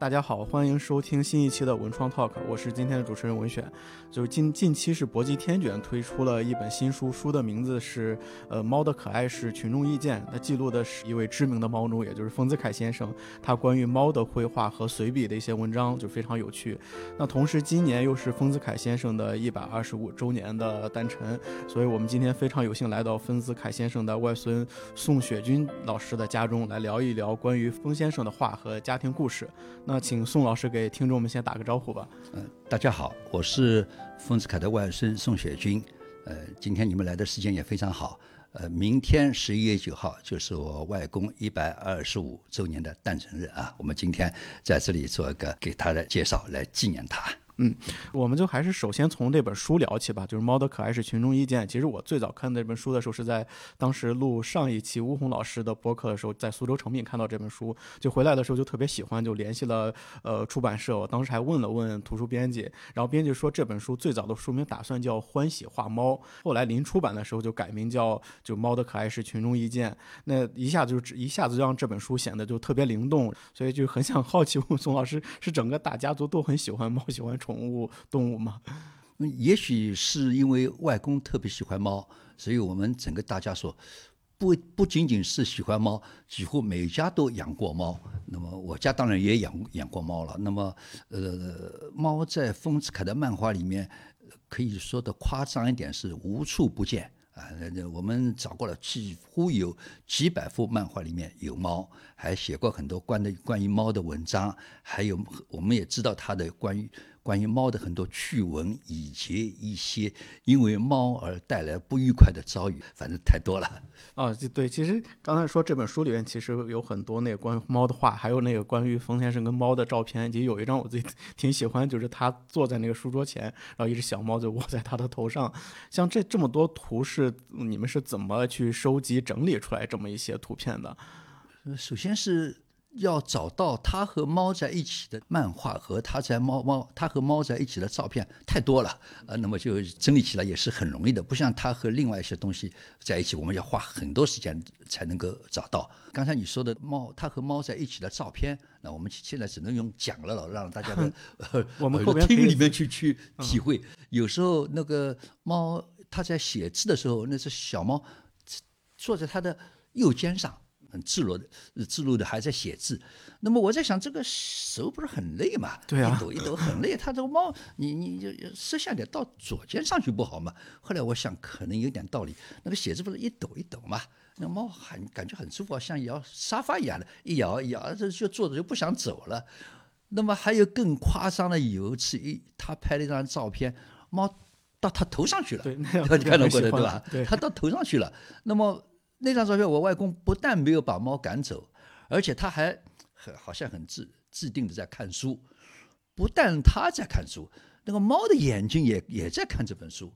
大家好，欢迎收听新一期的文创 Talk，我是今天的主持人文选。就是近近期是博济天卷推出了一本新书，书的名字是呃猫的可爱是群众意见，它记录的是一位知名的猫奴，也就是丰子恺先生，他关于猫的绘画和随笔的一些文章就非常有趣。那同时今年又是丰子恺先生的一百二十五周年的诞辰，所以我们今天非常有幸来到丰子恺先生的外孙宋雪军老师的家中来聊一聊关于丰先生的画和家庭故事。那请宋老师给听众们先打个招呼吧。嗯，大家好，我是丰子恺的外甥宋雪军。呃，今天你们来的时间也非常好。呃，明天十一月九号就是我外公一百二十五周年的诞辰日啊。我们今天在这里做一个给他的介绍，来纪念他。嗯，我们就还是首先从这本书聊起吧。就是《猫的可爱是群众意见》。其实我最早看这本书的时候，是在当时录上一期吴红老师的播客的时候，在苏州诚品看到这本书，就回来的时候就特别喜欢，就联系了呃出版社。我当时还问了问图书编辑，然后编辑说这本书最早的书名打算叫《欢喜画猫》，后来临出版的时候就改名叫就《猫的可爱是群众意见》。那一下子就一下子就让这本书显得就特别灵动，所以就很想好奇问宋老师，是整个大家族都很喜欢猫，喜欢宠。宠物动物吗？也许是因为外公特别喜欢猫，所以我们整个大家说，不不仅仅是喜欢猫，几乎每家都养过猫。那么我家当然也养养过猫了。那么，呃，猫在丰子恺的漫画里面，可以说的夸张一点是无处不见。啊，我们找过了，几乎有几百幅漫画里面有猫，还写过很多关的关于猫的文章，还有我们也知道他的关于关于猫的很多趣闻，以及一些因为猫而带来不愉快的遭遇，反正太多了。啊，对，其实刚才说这本书里面其实有很多那个关于猫的画，还有那个关于冯先生跟猫的照片，以及有一张我自己挺喜欢，就是他坐在那个书桌前，然后一只小猫就窝在他的头上。像这这么多图。是你们是怎么去收集整理出来这么一些图片的？首先是要找到他和猫在一起的漫画和他在猫猫他和猫在一起的照片太多了，呃，那么就整理起来也是很容易的，不像他和另外一些东西在一起，我们要花很多时间才能够找到。刚才你说的猫，他和猫在一起的照片，那我们现在只能用讲了了，让大家的 我们后边听里面去去体会。有时候那个猫。它在写字的时候，那只小猫坐在他的右肩上，很自如的、自如的还在写字。那么我在想，这个手不是很累嘛？对啊，一抖一抖很累。他这个猫，你你就设下点到左肩上去不好吗？后来我想，可能有点道理。那个写字不是一抖一抖嘛？那猫很感觉很舒服，像摇沙发一样的，一摇一摇，这就坐着就不想走了。那么还有更夸张的，有一次一他拍了一张照片，猫。到他头上去了，对，你看到过的对吧？他到头上去了。那么那张照片，我外公不但没有把猫赶走，而且他还很好像很自自定的在看书。不但他在看书，那个猫的眼睛也也在看这本书。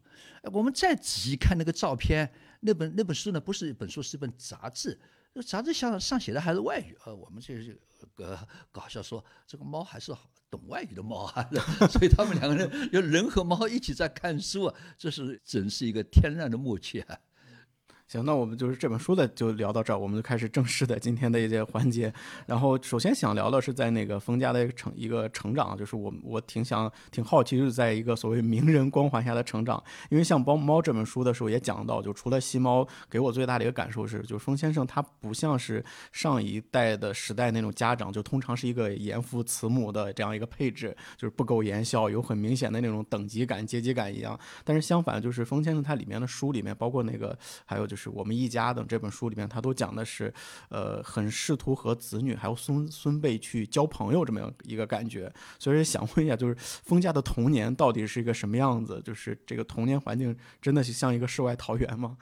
我们再仔细看那个照片，那本那本书呢，不是一本书，是一本杂志。那杂志上上写的还是外语。呃，我们就是呃搞笑说，这个猫还是。懂外语的猫啊，所以他们两个人有人和猫一起在看书啊，这是真是一个天然的默契啊。行，那我们就是这本书的就聊到这儿，我们就开始正式的今天的一些环节。然后首先想聊的是在那个封家的成一个成长，就是我我挺想挺好奇，就是在一个所谓名人光环下的成长。因为像《包猫》这本书的时候也讲到，就除了吸猫，给我最大的一个感受是，就是封先生他不像是上一代的时代那种家长，就通常是一个严父慈母的这样一个配置，就是不苟言笑，有很明显的那种等级感、阶级感一样。但是相反，就是封先生他里面的书里面，包括那个还有就。就是我们一家等这本书里面，他都讲的是，呃，很试图和子女还有孙孙辈去交朋友这么样一个感觉。所以想问一下，就是封家的童年到底是一个什么样子？就是这个童年环境真的是像一个世外桃源吗？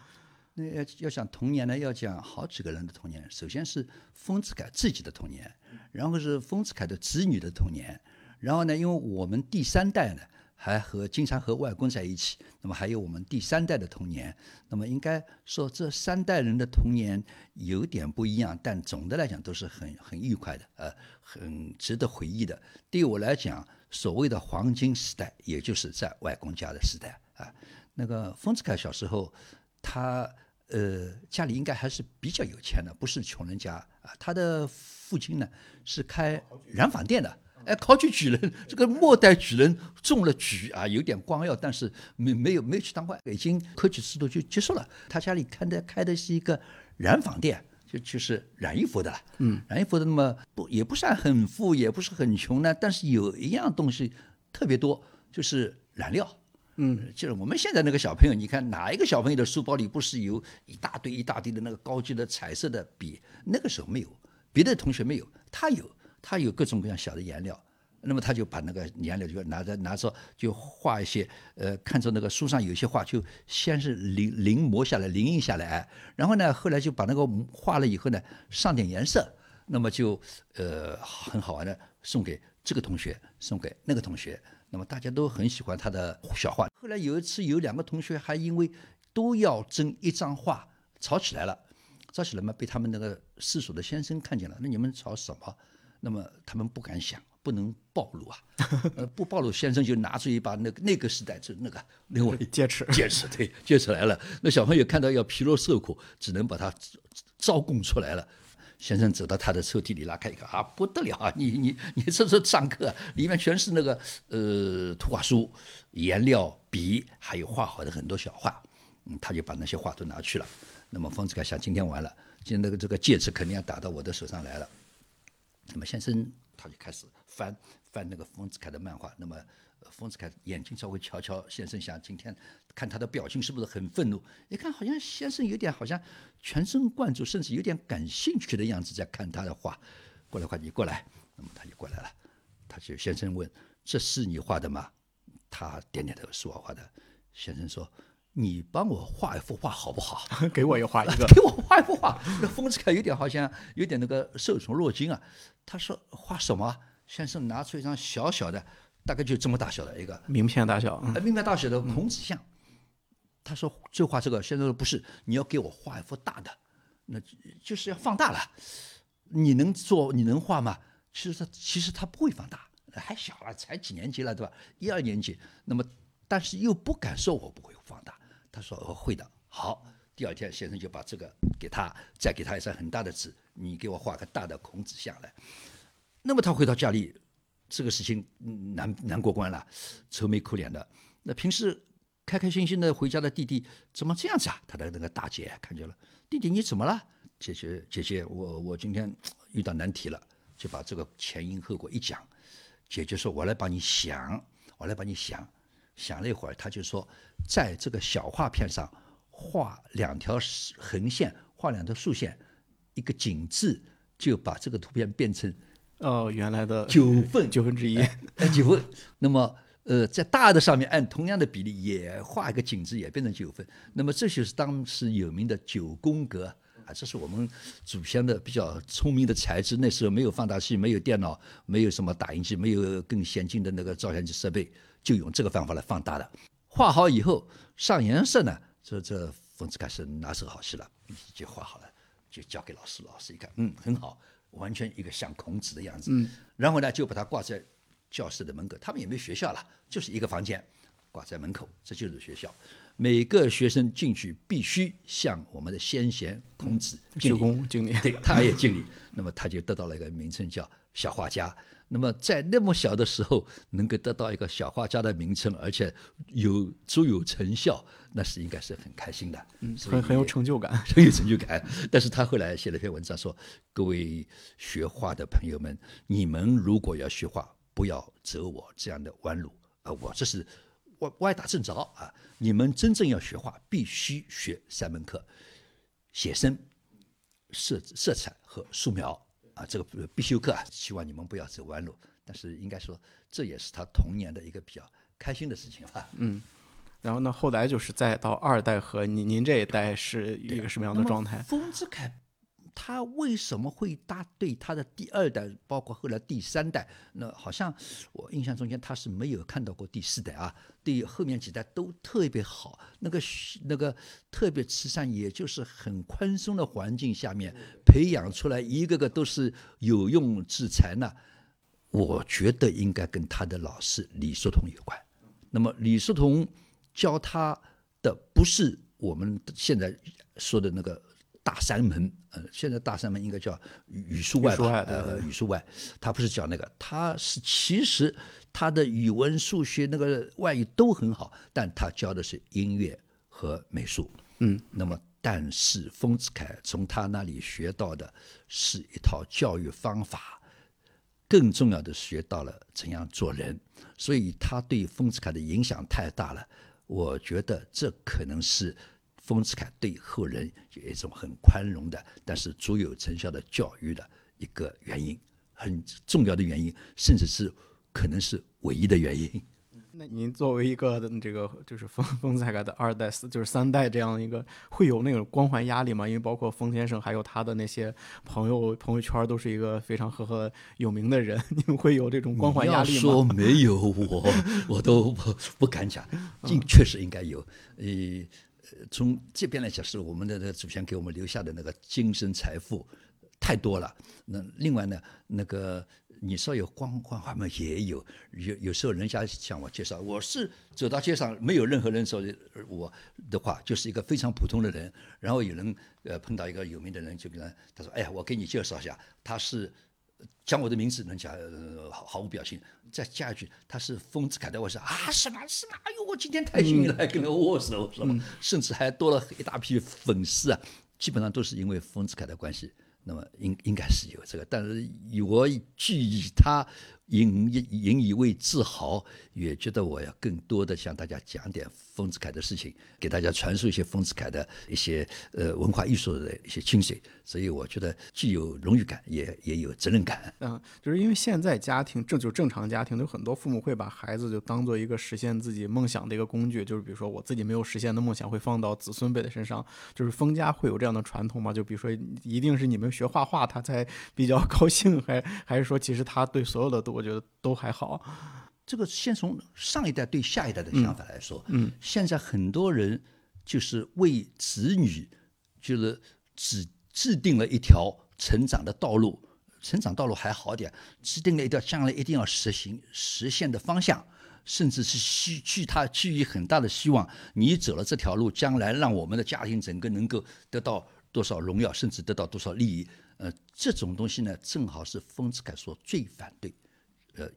那要要讲童年呢，要讲好几个人的童年。首先是丰子恺自己的童年，然后是丰子恺的子女的童年，然后呢，因为我们第三代呢。还和经常和外公在一起，那么还有我们第三代的童年，那么应该说这三代人的童年有点不一样，但总的来讲都是很很愉快的，呃，很值得回忆的。对我来讲，所谓的黄金时代，也就是在外公家的时代啊。那个丰子恺小时候，他呃家里应该还是比较有钱的，不是穷人家啊。他的父亲呢是开染坊店的。哎，考取举人，这个末代举人中了举啊，有点光耀，但是没没有没有去当官，已经科举制度就结束了。他家里开的开的是一个染坊店，就就是染衣服的了。嗯，染衣服的，那么不也不算很富，也不是很穷呢，但是有一样东西特别多，就是染料。嗯，就是我们现在那个小朋友，你看哪一个小朋友的书包里不是有一大堆一大堆的那个高级的彩色的笔？那个时候没有，别的同学没有，他有。他有各种各样小的颜料，那么他就把那个颜料就拿着拿着就画一些，呃，看着那个书上有些画，就先是临临摹下来，临印下来，然后呢，后来就把那个画了以后呢，上点颜色，那么就呃很好玩的送给这个同学，送给那个同学，那么大家都很喜欢他的小画。后来有一次有两个同学还因为都要争一张画吵起来了，吵起来嘛，被他们那个私塾的先生看见了，那你们吵什么？那么他们不敢想，不能暴露啊！呃，不暴露，先生就拿出一把那个那个时代就那个另外戒尺，戒尺对，戒尺来了。那小朋友看到要皮肉受苦，只能把它招供出来了。先生走到他的抽屉里拉开一看啊，不得了啊！你你你这是上课，里面全是那个呃图画书、颜料、笔，还有画好的很多小画。嗯，他就把那些画都拿去了。那么丰子恺想，今天完了，今天那个这个戒尺肯定要打到我的手上来了。那么先生他就开始翻翻那个丰子恺的漫画，那么丰子恺眼睛稍微瞧瞧，先生想今天看他的表情是不是很愤怒？一看好像先生有点好像全神贯注，甚至有点感兴趣的样子在看他的画。过来，快你过来。那么他就过来了，他就先生问：“这是你画的吗？”他点点头，是我画的。先生说。你帮我画一幅画好不好？给我也画一个。给我画一幅画。那丰子恺有点好像有点那个受宠若惊啊。他说画什么？先生拿出一张小小的，大概就这么大小的一个名片大小，名片大小的孔子像。他说就画这个。先生说不是，你要给我画一幅大的，那就是要放大了。你能做？你能画吗？其实他其实他不会放大，还小了，才几年级了，对吧？一二年级。那么但是又不敢说我不会放大。他说：“会的。”好，第二天先生就把这个给他，再给他一张很大的纸，你给我画个大的孔子像来。那么他回到家里，这个事情难难过关了，愁眉苦脸的。那平时开开心心的回家的弟弟怎么这样子啊？他的那个大姐看见了，弟弟你怎么了？姐姐姐姐，我我今天遇到难题了，就把这个前因后果一讲。姐姐说：“我来帮你想，我来帮你想。”想了一会儿，他就说，在这个小画片上画两条横线，画两条竖线，一个井字，就把这个图片变成哦原来的九份九分之一，九分。那么呃，在大的上面按同样的比例也画一个井字，也变成九分。那么这就是当时有名的九宫格啊，这是我们祖先的比较聪明的才智。那时候没有放大器，没有电脑，没有什么打印机，没有更先进的那个照相机设备。就用这个方法来放大了，画好以后上颜色呢，这这冯子恺是拿手好戏了，就画好了，就交给老师，老师一看，嗯，很好，完全一个像孔子的样子，嗯，然后呢就把它挂在教室的门口，他们也没学校了，就是一个房间，挂在门口，这就是学校，每个学生进去必须向我们的先贤孔子鞠躬敬礼，对，他也敬礼，那么他就得到了一个名称叫小画家。那么在那么小的时候能够得到一个小画家的名称，而且有卓有成效，那是应该是很开心的，嗯，很很有成就感，很有成就感。但是他后来写了一篇文章说：“各位学画的朋友们，你们如果要学画，不要走我这样的弯路啊！我这是歪歪打正着啊！你们真正要学画，必须学三门课：写生、色色彩和素描。”啊，这个必修课啊，希望你们不要走弯路。但是应该说，这也是他童年的一个比较开心的事情吧。嗯，然后呢，后来就是再到二代和您您这一代是一个什么样的状态？丰子恺。他为什么会搭对他的第二代，包括后来第三代？那好像我印象中间他是没有看到过第四代啊。对后面几代都特别好，那个那个特别慈善，也就是很宽松的环境下面培养出来一个个都是有用之才呢。我觉得应该跟他的老师李叔同有关。那么李叔同教他的不是我们现在说的那个。大山门，呃，现在大山门应该叫语语数外语数外吧，呃，语数外，他不是讲那个，他是其实他的语文、数学那个外语都很好，但他教的是音乐和美术。嗯，那么但是丰子恺从他那里学到的是一套教育方法，更重要的学到了怎样做人，所以他对丰子恺的影响太大了。我觉得这可能是丰子恺对后人有一种很宽容的，但是卓有成效的教育的一个原因，很重要的原因，甚至是可能是唯一的原因。那您作为一个这个 就是丰丰子恺的二代四就是三代这样一个，会有那种光环压力吗？因为包括丰先生还有他的那些朋友朋友圈都是一个非常赫赫有名的人，你们会有这种光环压力吗要说？没有我，我都不不敢讲，应 确实应该有。呃，呃从这边来讲，是我们的那个祖先给我们留下的那个精神财富太多了。那另外呢，那个你说有光环，他们？也有。有有时候人家向我介绍，我是走到街上，没有任何人说我的话，就是一个非常普通的人。然后有人呃碰到一个有名的人，就跟他他说：“哎呀，我给你介绍一下，他是。”讲我的名字，能讲呃毫毫无表情。再加一句，他是丰子恺的，我说啊什么什么？哎呦，我今天太幸运了，还跟他握手，是吧？甚至还多了一大批粉丝啊，基本上都是因为丰子恺的关系。那么应应该是有这个，但是以我据以他引引以为自豪，也觉得我要更多的向大家讲点丰子恺的事情，给大家传授一些丰子恺的一些呃文化艺术的一些精髓，所以我觉得既有荣誉感，也也有责任感。嗯，就是因为现在家庭正就正常家庭，有很多父母会把孩子就当做一个实现自己梦想的一个工具，就是比如说我自己没有实现的梦想会放到子孙辈的身上，就是封家会有这样的传统吗？就比如说一定是你们学画画他才比较高兴，还还是说其实他对所有的都我觉得都还好？这个先从上一代对下一代的想法来说，嗯，现在很多人就是为子女，就是只制定了一条成长的道路，成长道路还好点，制定了一条将来一定要实行实现的方向，甚至是希寄他寄予很大的希望，你走了这条路，将来让我们的家庭整个能够得到多少荣耀，甚至得到多少利益，呃，这种东西呢，正好是丰子恺所最反对，呃。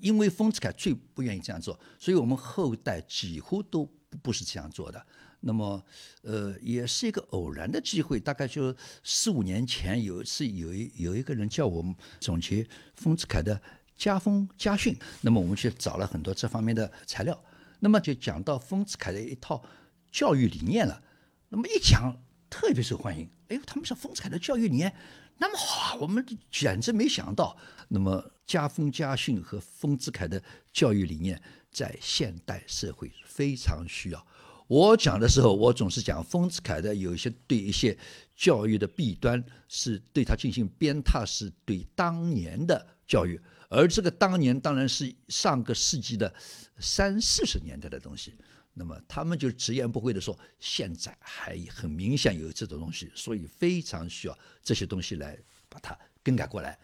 因为丰子恺最不愿意这样做，所以我们后代几乎都不是这样做的。那么，呃，也是一个偶然的机会，大概就四五年前有一次，有一有一个人叫我们总结丰子恺的家风家训，那么我们去找了很多这方面的材料，那么就讲到丰子恺的一套教育理念了。那么一讲特别受欢迎，哎呦，他们说丰子恺的教育理念那么好，我们简直没想到。那么家风家训和丰子恺的教育理念在现代社会非常需要。我讲的时候，我总是讲丰子恺的有一些对一些教育的弊端是对他进行鞭挞，是对当年的教育，而这个当年当然是上个世纪的三四十年代的东西。那么他们就直言不讳地说，现在还很明显有这种东西，所以非常需要这些东西来把它更改过来。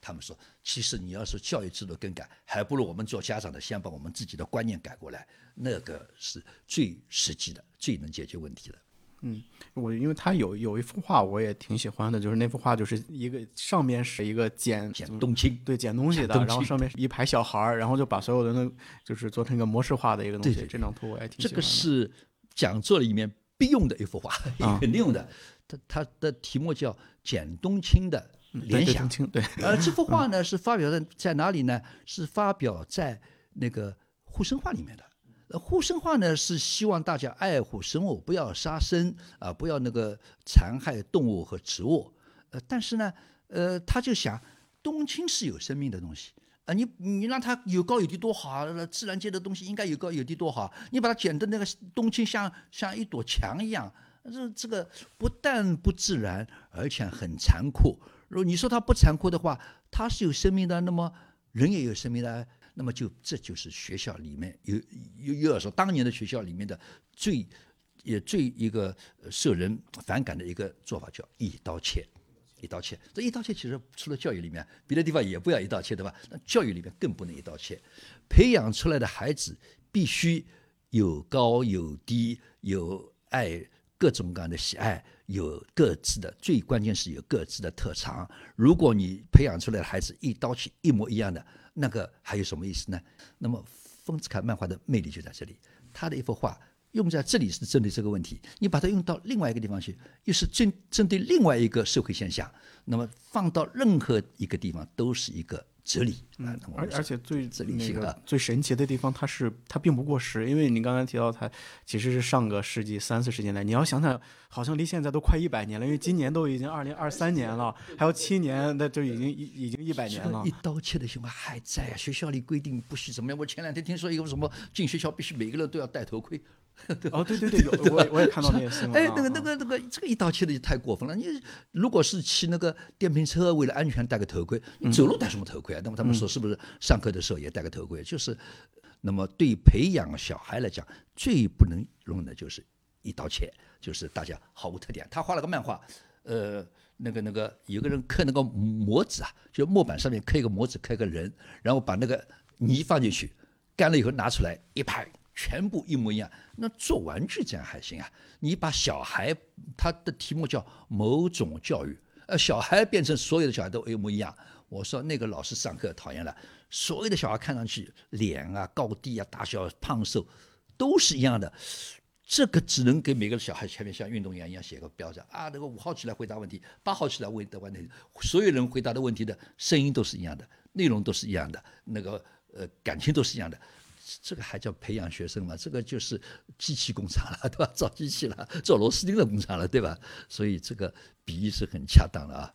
呃，他们说，其实你要是教育制度更改，还不如我们做家长的先把我们自己的观念改过来，那个是最实际的、最能解决问题的。嗯我因为他有有一幅画我也挺喜欢的，就是那幅画就是一个上面是一个捡捡冬青，对捡东西的，然后上面是一排小孩儿，然后就把所有的那就是做成一个模式化的一个东西。对对对这张图我也挺喜这。个是讲座里面必用的一幅画，啊肯定用的。它它的题目叫《捡冬青的联想对呃，这幅画呢是发表在在哪里呢？是发表在那个护生画里面的。呃，护生画呢是希望大家爱护生物，不要杀生啊、不要那个残害动物和植物。呃，但是呢，呃，他就想，冬青是有生命的东西。啊，你你让它有高有低多好自然界的东西应该有高有低多好啊！你把它剪的那个冬青像像一朵墙一样，这这个不但不自然，而且很残酷。如果你说它不残酷的话，它是有生命的，那么人也有生命的，那么就这就是学校里面有又又要说当年的学校里面的最也最一个受人反感的一个做法，叫一刀切。一刀切，这一刀切其实除了教育里面，别的地方也不要一刀切，对吧？那教育里面更不能一刀切，培养出来的孩子必须有高有低，有爱各种各样的喜爱，有各自的，最关键是有各自的特长。如果你培养出来的孩子一刀切一模一样的，那个还有什么意思呢？那么丰子恺漫画的魅力就在这里，他的一幅画用在这里是针对这个问题，你把它用到另外一个地方去，又是针针对另外一个社会现象，那么放到任何一个地方都是一个。哲理，嗯，而而且最那个最神奇的地方，它是它并不过时，因为你刚才提到它其实是上个世纪三四十年代，你要想想，好像离现在都快一百年了，因为今年都已经二零二三年了，还有七年，那就已经已已经一百年了。一刀切的行为还在啊，学校里规定不许怎么样。我前两天听说一个什么进学校必须每个人都要戴头盔。哦，对对对，有 我我也看到那个新闻。哎，那个那个那个，这个一刀切的就太过分了。你如果是骑那个电瓶车，为了安全戴个头盔，你走路戴什么头盔啊？那么他们说是不是上课的时候也戴个头盔？就是，那么对培养小孩来讲，最不能容的就是一刀切，就是大家毫无特点。他画了个漫画，呃，那个那个有个人刻那个模子啊，就木板上面刻一个模子，刻一个人，然后把那个泥放进去，干了以后拿出来一拍。全部一模一样，那做玩具这样还行啊？你把小孩他的题目叫某种教育，呃，小孩变成所有的小孩都一模一样。我说那个老师上课讨厌了，所有的小孩看上去脸啊、高低啊、大小、胖瘦都是一样的，这个只能给每个小孩前面像运动员一样写个标志啊，那个五号起来回答问题，八号起来回答问题，所有人回答的问题的声音都是一样的，内容都是一样的，那个呃感情都是一样的。这个还叫培养学生吗？这个就是机器工厂了，对吧？造机器了，做螺丝钉的工厂了，对吧？所以这个比喻是很恰当的啊。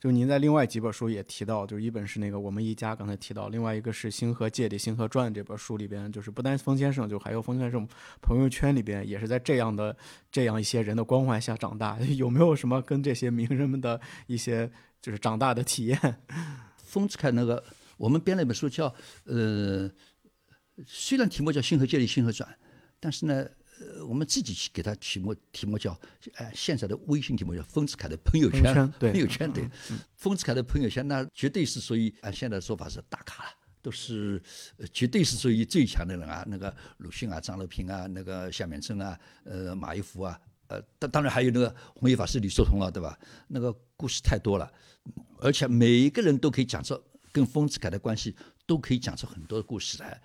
就您在另外几本书也提到，就是一本是那个《我们一家》，刚才提到，另外一个是《星河界的星河传》这本书里边，就是不单冯先生，就还有冯先生朋友圈里边也是在这样的这样一些人的光环下长大。有没有什么跟这些名人们的一些就是长大的体验？丰子恺那个，我们编了一本书叫呃。虽然题目叫《星河界的星河转》，但是呢，呃，我们自己去给他题目题目叫，哎，现在的微信题目叫“丰子恺的朋友圈”，朋友圈对，丰子恺的朋友圈，那绝对是属于按现在的说法是大咖了，都是绝对是属于最强的人啊，那个鲁迅啊、张乐平啊、那个夏勉生啊、呃马一夫啊，呃，当当然还有那个弘一法师李叔同啊，对吧？那个故事太多了，而且每一个人都可以讲出跟丰子恺的关系，都可以讲出很多的故事来。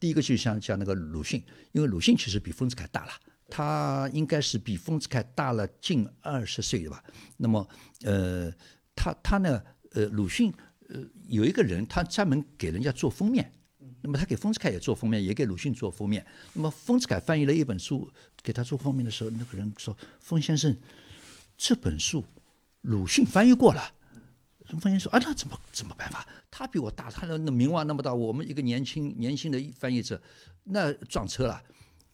第一个就像像那个鲁迅，因为鲁迅其实比丰子恺大了，他应该是比丰子恺大了近二十岁吧。那么，呃，他他呢，呃，鲁迅，呃，有一个人他专门给人家做封面，那么他给丰子恺也做封面，也给鲁迅做封面。那么丰子恺翻译了一本书给他做封面的时候，那个人说：“丰先生，这本书鲁迅翻译过了。”丰先生说：“啊，那怎么怎么办法？他比我大，他的那名望那么大，我们一个年轻年轻的翻译者，那撞车了。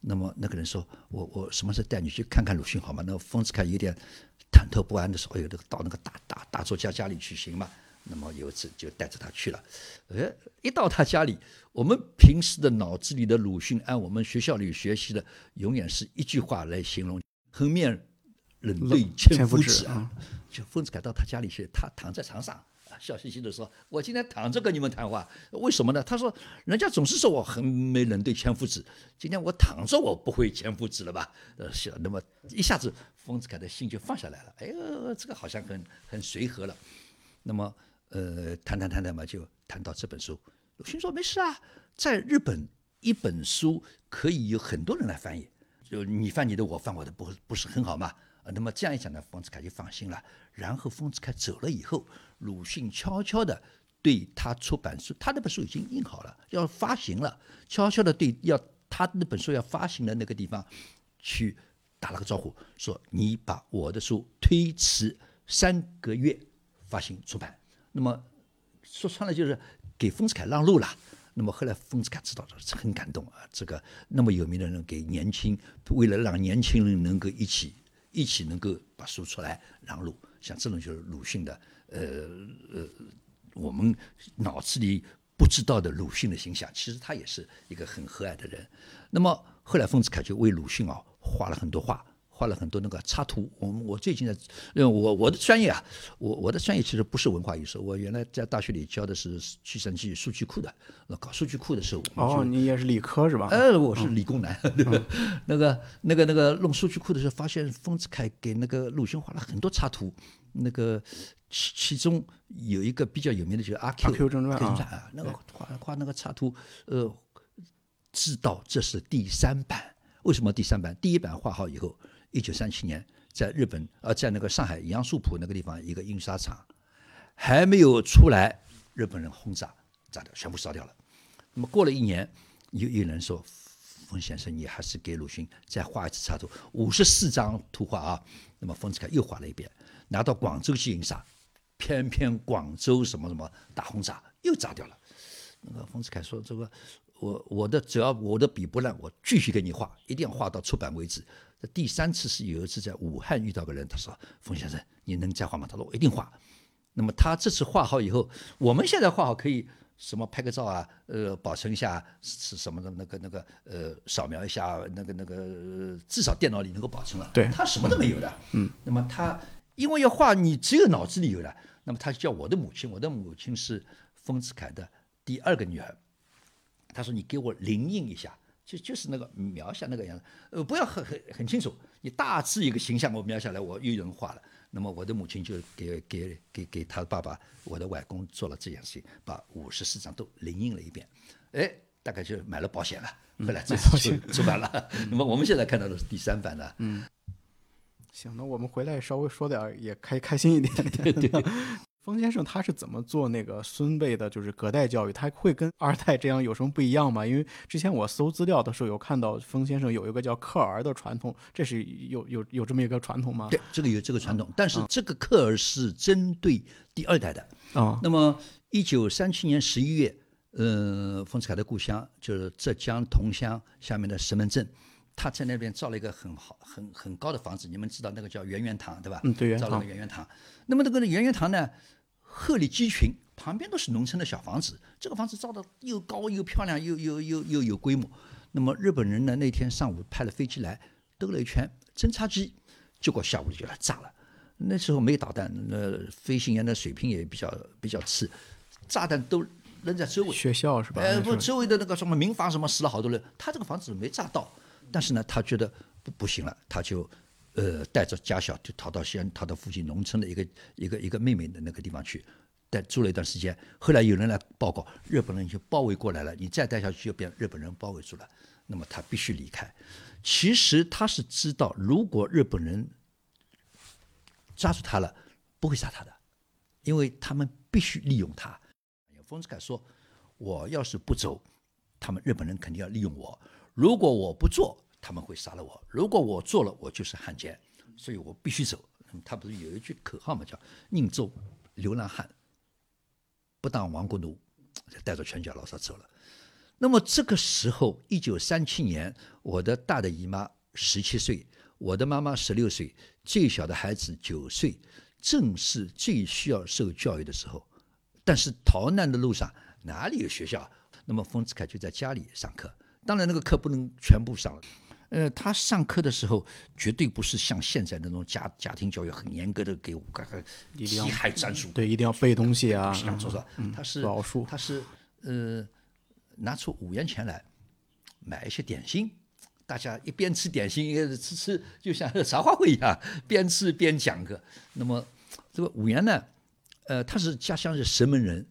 那么那个人说：我我什么时候带你去看看鲁迅好吗？那丰子恺有点忐忑不安的时候，有这个到那个大大大作家家里去行吗？那么有一次就带着他去了。哎，一到他家里，我们平时的脑子里的鲁迅，按我们学校里学习的，永远是一句话来形容：横面冷对千夫指啊。”就丰子恺到他家里去，他躺在床上，笑嘻嘻的说：“我今天躺着跟你们谈话，为什么呢？”他说：“人家总是说我很没冷对千夫指，今天我躺着，我不会千夫指了吧？”呃，是，那么一下子丰子恺的心就放下来了。哎呦，这个好像很很随和了。那么，呃，谈谈谈谈嘛，就谈到这本书。鲁迅说：“没事啊，在日本，一本书可以有很多人来翻译，就你翻你的，我翻我的，不不是很好吗？”那么这样一讲呢，丰子恺就放心了。然后丰子恺走了以后，鲁迅悄悄的对他出版书，他那本书已经印好了，要发行了，悄悄的对要他那本书要发行的那个地方去打了个招呼，说你把我的书推迟三个月发行出版。那么说穿了就是给丰子恺让路了。那么后来丰子恺知道了，很感动啊，这个那么有名的人给年轻，为了让年轻人能够一起。一起能够把书出来让路，像这种就是鲁迅的，呃呃，我们脑子里不知道的鲁迅的形象，其实他也是一个很和蔼的人。那么后来丰子恺就为鲁迅啊画了很多画，画了很多那个插图。我们我最近的，因为我我的专业啊，我我的专业其实不是文化艺术，我原来在大学里教的是计算机数据库的，那搞数据库的时候，哦，你也是理科是吧？呃，我是理工男，对吧？那个那个那个弄数据库的时候，发现丰子恺给那个鲁迅画了很多插图，那个其其中有一个比较有名的就是《阿 Q 阿 Q 正传啊啊，那个画画那个插图，呃，知道这是第三版。为什么第三版？第一版画好以后，一九三七年在日本，呃，在那个上海杨树浦那个地方一个印刷厂还没有出来，日本人轰炸，炸掉，全部烧掉了。那么过了一年，有有人说，冯先生，你还是给鲁迅再画一次插图，五十四张图画啊。那么丰子恺又画了一遍，拿到广州去印刷，偏偏广州什么什么大轰炸，又炸掉了。那个丰子恺说：“这个我我的只要我的笔不烂，我继续给你画，一定要画到出版为止。”这第三次是有一次在武汉遇到个人，他说：“冯先生，你能再画吗？”他说：“我一定画。”那么他这次画好以后，我们现在画好可以什么拍个照啊，呃，保存一下是什么的那个那个呃，扫描一下那个那个，呃至少电脑里能够保存了。对他什么都没有的。嗯，那么他因为要画，你只有脑子里有的。那么他叫我的母亲，我的母亲是丰子恺的第二个女儿。他说：“你给我灵印一下，就就是那个描下那个样子，呃，不要很很很清楚，你大致一个形象我描下来，我又有人画了。那么我的母亲就给给给给他爸爸，我的外公做了这件事情，把五十四张都临印了一遍，哎，大概就买了保险了。后来这次出出版了。那么我们现在看到的是第三版的，嗯，行，那我们回来稍微说点儿也开开心一点点。对 对。封先生他是怎么做那个孙辈的，就是隔代教育？他会跟二代这样有什么不一样吗？因为之前我搜资料的时候有看到封先生有一个叫克儿的传统，这是有有有这么一个传统吗？对，这个有这个传统，但是这个克儿是针对第二代的啊。那么一九三七年十一月，呃，丰子恺的故乡就是浙江桐乡下面的石门镇。他在那边造了一个很好、很很高的房子，你们知道那个叫圆圆堂，对吧？嗯，对，造了个圆圆堂。那么那个圆圆堂呢，鹤立鸡群，旁边都是农村的小房子。这个房子造的又高又漂亮，又又又又有规模。那么日本人呢，那天上午派了飞机来兜了一圈，侦察机，结果下午就来炸了。那时候没导弹，那飞行员的水平也比较比较次，炸弹都扔在周围。学校是吧？哎，不，周围的那个什么民房什么死了好多人，他这个房子没炸到。但是呢，他觉得不不行了，他就，呃，带着家小就逃到西安，逃到附近农村的一个一个一个妹妹的那个地方去，待住了一段时间。后来有人来报告，日本人就包围过来了，你再待下去就被日本人包围住了。那么他必须离开。其实他是知道，如果日本人抓住他了，不会杀他的，因为他们必须利用他。丰子恺说：“我要是不走，他们日本人肯定要利用我。”如果我不做，他们会杀了我；如果我做了，我就是汉奸，所以我必须走。他不是有一句口号嘛，叫“宁做流浪汉，不当亡国奴”，带着全家老少走了。那么这个时候，一九三七年，我的大的姨妈十七岁，我的妈妈十六岁，最小的孩子九岁，正是最需要受教育的时候。但是逃难的路上哪里有学校？那么丰子恺就在家里上课。当然，那个课不能全部上了。呃，他上课的时候绝对不是像现在那种家家庭教育很严格的给我个题海战术，对，一定要背东西啊，想说说，他是他是呃拿出五元钱来买一些点心，大家一边吃点心，吃吃就像茶话会一样，边吃边讲个。那么这个五元呢，呃，他是家乡是石门人，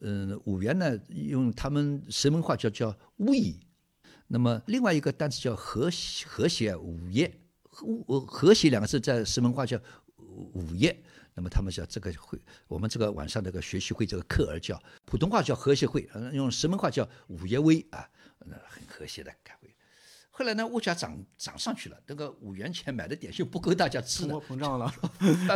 嗯，五元呢用他们石门话叫叫乌衣。那么另外一个单词叫和谐，和谐午夜，和和谐两个字在石门话叫午夜。那么他们叫这个会，我们这个晚上这个学习会这个课儿叫普通话叫和谐会，用石门话叫午夜微啊，那很和谐的开会。后来呢，物价涨涨上去了，那个五元钱买的点心不够大家吃的，通货膨胀了，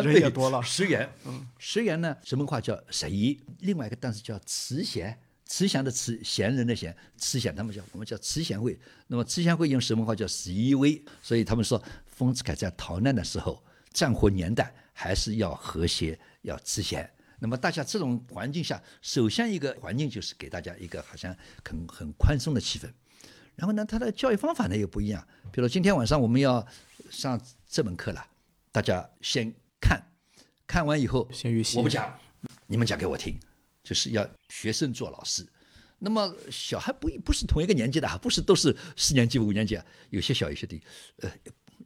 人也多了，十元，嗯，十元呢，石门话叫十一，另外一个单词叫慈贤。慈祥的慈，贤人的贤，慈祥他们叫我们叫慈贤会。那么慈贤会用什么话叫十一威，所以他们说丰子恺在逃难的时候，战火年代还是要和谐，要慈祥。那么大家这种环境下，首先一个环境就是给大家一个好像很很宽松的气氛，然后呢，他的教育方法呢又不一样。比如今天晚上我们要上这门课了，大家先看，看完以后先预习我不讲，你们讲给我听，就是要学生做老师。那么小孩不一不是同一个年纪的，不是都是四年级五年级啊，有些小有些低，呃，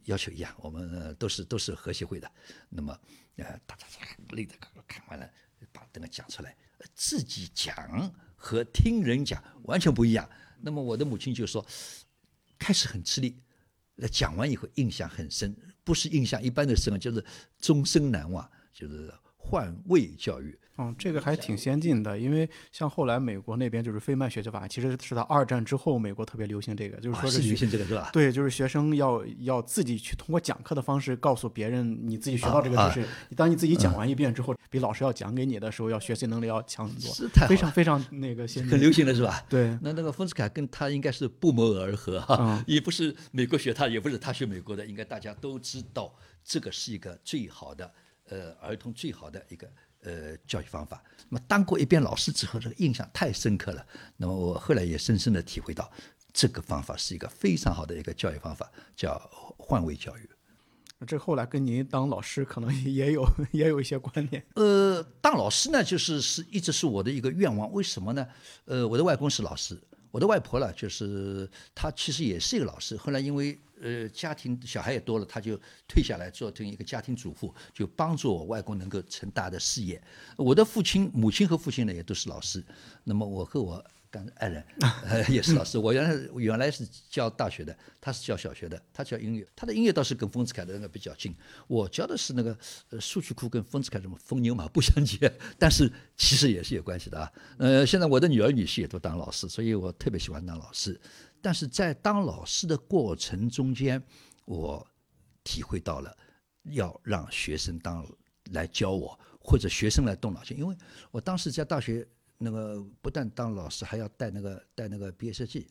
要求一样，我们、都是都是和协会的。那么呃，大家累的看完了，把这个讲出来，自己讲和听人讲完全不一样。那么我的母亲就说，开始很吃力，那讲完以后印象很深，不是印象一般的深，就是终身难忘，就是换位教育。嗯，这个还挺先进的，因为像后来美国那边就是费曼学习法，其实是到二战之后美国特别流行这个，就是说，是学行这个是吧？对，就是学生要要自己去通过讲课的方式告诉别人你自己学到这个啊知识。当你自己讲完一遍之后，比老师要讲给你的时候，要学习能力要强很多，是太好非常非常那个 先进。很流行的是吧？对，那那个丰子恺跟他应该是不谋而合哈、嗯也不是美国学他，也不是他学美国的，应该大家都知道，这个是一个最好的呃儿童最好的一个呃教育方法。那么当过一遍老师之后，这个印象太深刻了。那么我后来也深深的体会到，这个方法是一个非常好的一个教育方法，叫换位教育。这后来跟您当老师可能也有 也有一些关联。呃，当老师呢，就是是一直是我的一个愿望。为什么呢？呃，我的外公是老师，我的外婆呢，就是她其实也是一个老师。后来因为呃家庭小孩也多了，他就退下来做成一个家庭主妇，就帮助我外公能够成大的事业。我的父亲、母亲和父亲呢也都是老师。那么我和我刚爱人呃也是老师。我原来原来是教大学的，他是教小学的，他教音乐，他的音乐倒是跟丰子恺的那个比较近。我教的是那个呃数据库跟丰子恺什么风牛马不相及，但是其实也是有关系的啊。呃，现在我的女儿女婿也都当老师，所以我特别喜欢当老师。但是在当老师的过程中间，我体会到了要让学生当来教我，或者学生来动脑筋，因为我当时在大学那个不但当老师，还要带那个带那个毕业设计。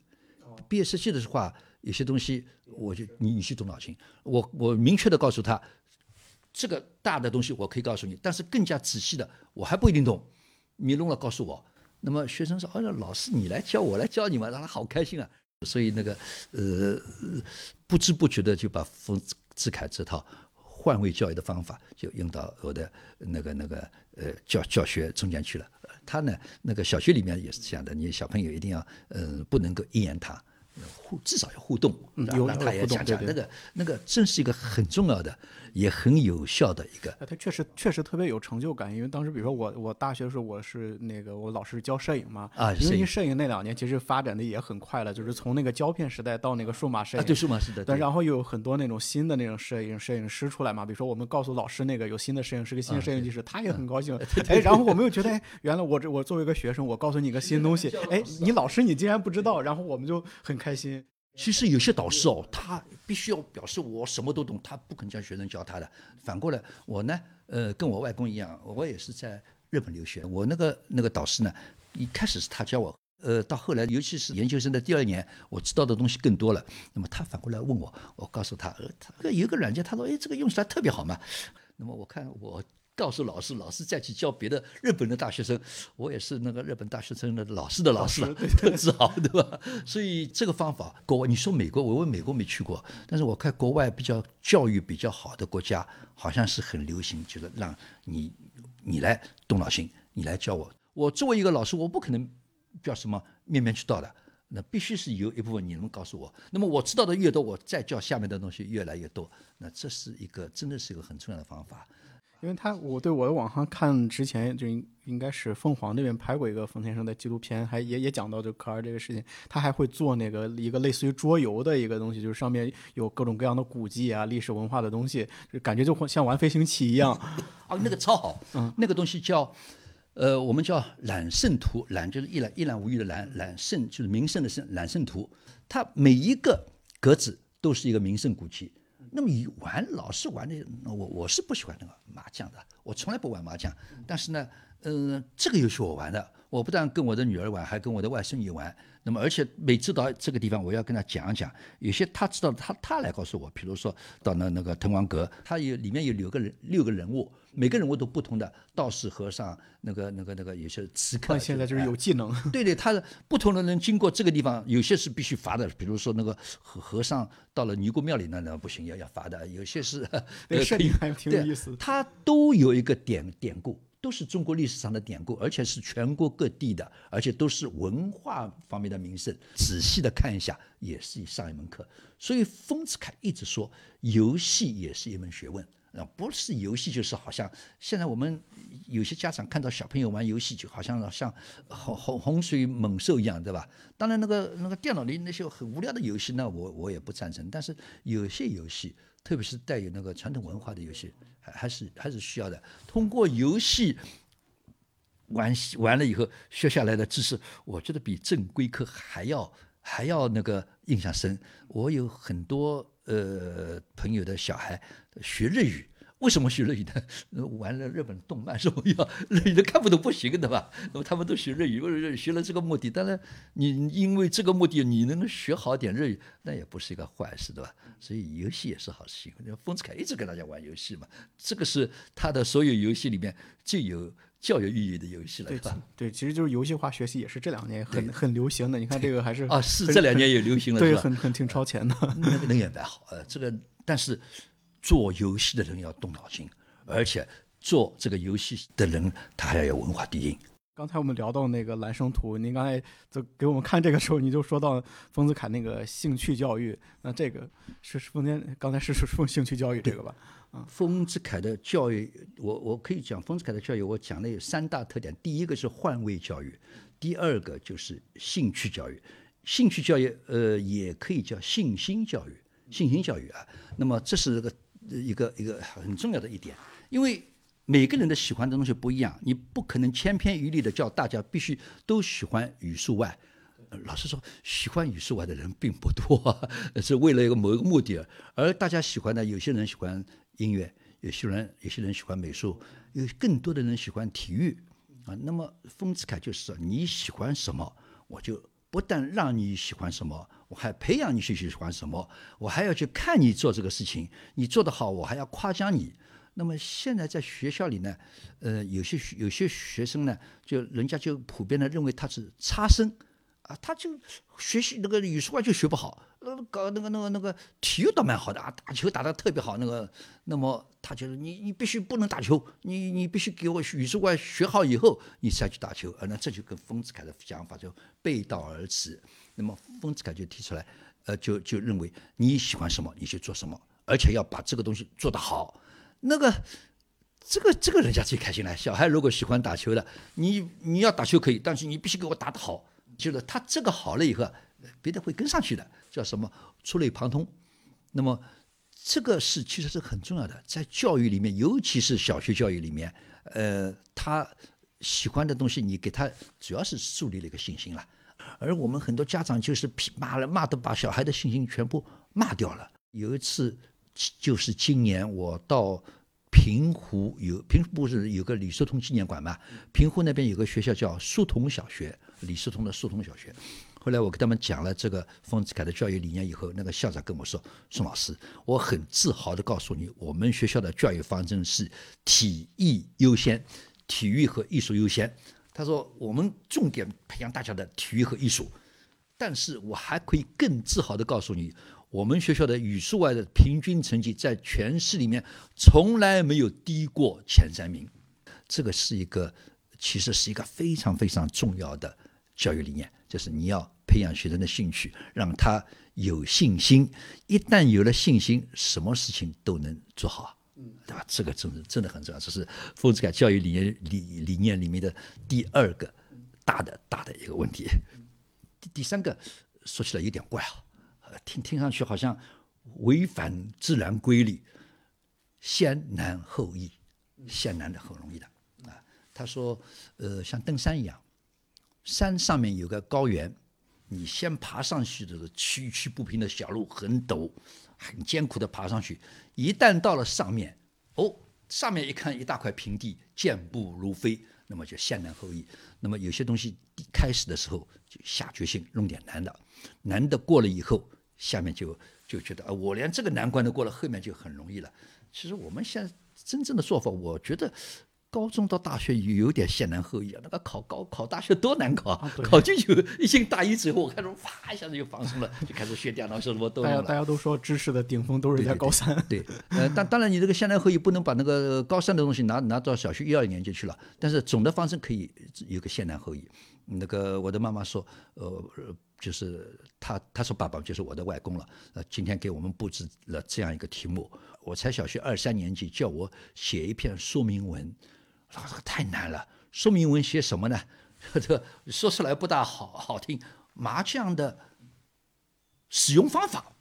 毕业设计的话，有些东西我就你你去动脑筋，我我明确的告诉他，这个大的东西我可以告诉你，但是更加仔细的我还不一定懂，你弄了告诉我。那么学生说：“哎呀，老师你来教我来教你嘛，让他好开心啊。”所以那个呃，不知不觉的就把丰子恺这套换位教育的方法就用到我的那个那个呃教教学中间去了。他呢，那个小学里面也是这样的，你小朋友一定要呃不能够一言堂。呃互至少要互动，让嗯有让他也有互动对对。讲讲那个那个，真是一个很重要的，也很有效的一个哎，他确实确实特别有成就感，因为当时比如说我我大学的时候我是那个我老师教摄影嘛，啊因为摄影。那两年其实发展的也很快了，就是从那个胶片时代到那个数码摄啊，影，对，数码时代，但对。然后又有很多那种新的那种摄影摄影师出来嘛，比如说我们告诉老师那个有新的摄影师跟新的摄影技师，他也很高兴。哎，然后我们又觉得，哎，原来我这我作为一个学生，我告诉你一个新东西，哎，你老师你竟然不知道，然后我们就很开开心。其实有些导师哦，他必须要表示我什么都懂，他不肯叫学生教他的。反过来，我呢，呃，跟我外公一样，我也是在日本留学。我那个那个导师呢，一开始是他教我，呃，到后来，尤其是研究生的第二年，我知道的东西更多了。那么他反过来问我，我告诉他，呃，他有一个软件，他说，哎，这个用起来特别好嘛。那么我看我告诉老师，老师再去教别的日本的大学生，我也是那个日本大学生的老师的老师了，特 自豪，对吧？所以这个方法，国外你说美国，我问美国没去过，但是我看国外比较教育比较好的国家，好像是很流行，就是让你你来动脑筋，你来教我。我作为一个老师，我不可能叫什么面面俱到的。那必须是有一部分你能告诉我，那么我知道的越多，我再教下面的东西越来越多。那这是一个真的是一个很重要的方法。因为他，我对我的网上看之前就应应该是凤凰那边拍过一个冯先生的纪录片，还也也讲到就可儿这个事情，他还会做那个一个类似于桌游的一个东西，就是上面有各种各样的古迹啊、历史文化的东西，就感觉就会像玩飞行棋一样。哦，那个超好，嗯，那个东西叫，呃，我们叫揽胜图，揽就是一览一览无余的揽，揽胜就是名胜的胜，揽胜图，它每一个格子都是一个名胜古迹。那么你玩老是玩的，我我是不喜欢那个麻将的，我从来不玩麻将。但是呢，嗯，这个游戏我玩的，我不但跟我的女儿玩，还跟我的外孙女玩。那么而且每次到这个地方，我要跟她讲一讲，有些她知道她她来告诉我，比如说到那那个滕王阁，他有里面有六个人六个人物，每个人物都不同的道士、和尚，那个那个那个有些刺客。现在就是有技能，对对，他不同的人经过这个地方，有些是必须罚的，比如说那个和和尚到了尼姑庙里那那不行，要要罚的，有些是对，设定还挺有对意思他。都有一个典典故，都是中国历史上的典故，而且是全国各地的，而且都是文化方面的名胜。仔细的看一下，也是上一门课。所以丰子恺一直说，游戏也是一门学问。啊，不是游戏，就是好像现在我们有些家长看到小朋友玩游戏，就好像像洪洪洪水猛兽一样，对吧？当然，那个那个电脑里那些很无聊的游戏呢，我我也不赞成。但是有些游戏，特别是带有那个传统文化的游戏，还还是还是需要的。通过游戏玩完了以后学下来的知识，我觉得比正规课还要还要那个印象深。我有很多呃朋友的小孩学日语。为什么学日语呢？玩了日本动漫什么要日语都看不懂不行的吧？那么他们都学日语，为了学了这个目的。当然，你因为这个目的你能学好点日语，那也不是一个坏事，对吧？所以游戏也是好事情。那丰子恺一直跟大家玩游戏嘛，这个是他的所有游戏里面最有教育意义的游戏了，对是吧？对，其实就是游戏化学习也是这两年很很流行的。你看这个还是啊，是这两年也流行了，对？很很挺超前的。那个人也蛮好，呃，这个但是做游戏的人要动脑筋，而且做这个游戏的人他还要有文化底蕴。刚才我们聊到那个蓝生图，您刚才就给我们看这个时候，你就说到丰子恺那个兴趣教育，那这个是是丰间刚才是是说兴趣教育这个吧？丰子恺的教育，我我可以讲丰子恺的教育，我讲了有三大特点。第一个是换位教育，第二个就是兴趣教育。兴趣教育，呃，也可以叫信心教育，信心教育啊。那么这是个一个一个很重要的一点，因为每个人的喜欢的东西不一样，你不可能千篇一律的叫大家必须都喜欢语数外。老实说，喜欢语数外的人并不多、是为了一个某一个目的。而大家喜欢的，有些人喜欢音乐，有些人有些人喜欢美术，有更多的人喜欢体育啊。那么丰子恺就是你喜欢什么，我就不但让你喜欢什么，我还培养你去喜欢什么，我还要去看你做这个事情，你做得好，我还要夸奖你。那么现在在学校里呢，呃，有些有些学生呢，就人家就普遍的认为他是差生，啊，他就学习那个语数外就学不好，呃，搞那个那个那个体育倒蛮好的啊，打球打得特别好，那个，那么他就是你你必须不能打球，你你必须给我语数外学好以后，你才去打球，呃，那这就跟丰子恺的想法就背道而驰。那么丰子恺就提出来，呃，就就认为你喜欢什么你就做什么，而且要把这个东西做得好。那个这个这个人家最开心了。小孩如果喜欢打球的，你你要打球可以，但是你必须给我打得好。就是他这个好了以后，别的会跟上去的，叫什么触类旁通。那么这个是其实是很重要的，在教育里面，尤其是小学教育里面，呃，他喜欢的东西，你给他主要是树立了一个信心了。而我们很多家长就是骂了骂的，把小孩的信心全部骂掉了。有一次，就是今年我到平湖有平湖不是有个李叔同纪念馆嘛？平湖那边有个学校叫书童小学，李叔同的书童小学。后来我跟他们讲了这个丰子恺的教育理念以后，那个校长跟我说：“宋老师，我很自豪的告诉你，我们学校的教育方针是体艺优先，体育和艺术优先。”他说：“我们重点培养大家的体育和艺术。”但是我还可以更自豪的告诉你，我们学校的语数外的平均成绩在全市里面从来没有低过前三名。这个是一个，其实是一个非常非常重要的教育理念，就是你要培养学生的兴趣，让他有信心。一旦有了信心，什么事情都能做好。对吧？这个真的真的很重要，这是丰子恺教育理念理理念里面的第二个大的大的一个问题。第第三个说起来有点怪啊，呃，听听上去好像违反自然规律，先难后易，先难的很容易的啊。他说，呃，像登山一样，山上面有个高原，你先爬上去这个崎岖不平的小路，很陡，很艰苦的爬上去，一旦到了上面，哦，上面一看一大块平地，健步如飞，那么就先难后易。那么有些东西开始的时候就下决心弄点难的，难的过了以后，下面就就觉得啊，我连这个难关都过了，后面就很容易了。其实我们现在真正的做法，我觉得。高中到大学有点先难后易啊，那个考高考大学多难考，啊考进去一进大一之后，我开始哇一下子就放松了，就开始学电脑，什么都大家大家都说知识的顶峰都是在高三。对，呃，但当然你这个先难后易不能把那个高三的东西拿拿到小学一二年级去了，但是总的方针可以有个先难后易。那个我的妈妈说，呃，就是她她说爸爸就是我的外公了，呃，今天给我们布置了这样一个题目，我才小学二三年级，叫我写一篇说明文。这个太难了，说明文写什么呢？这个说出来不大好好听。麻将的使用方法，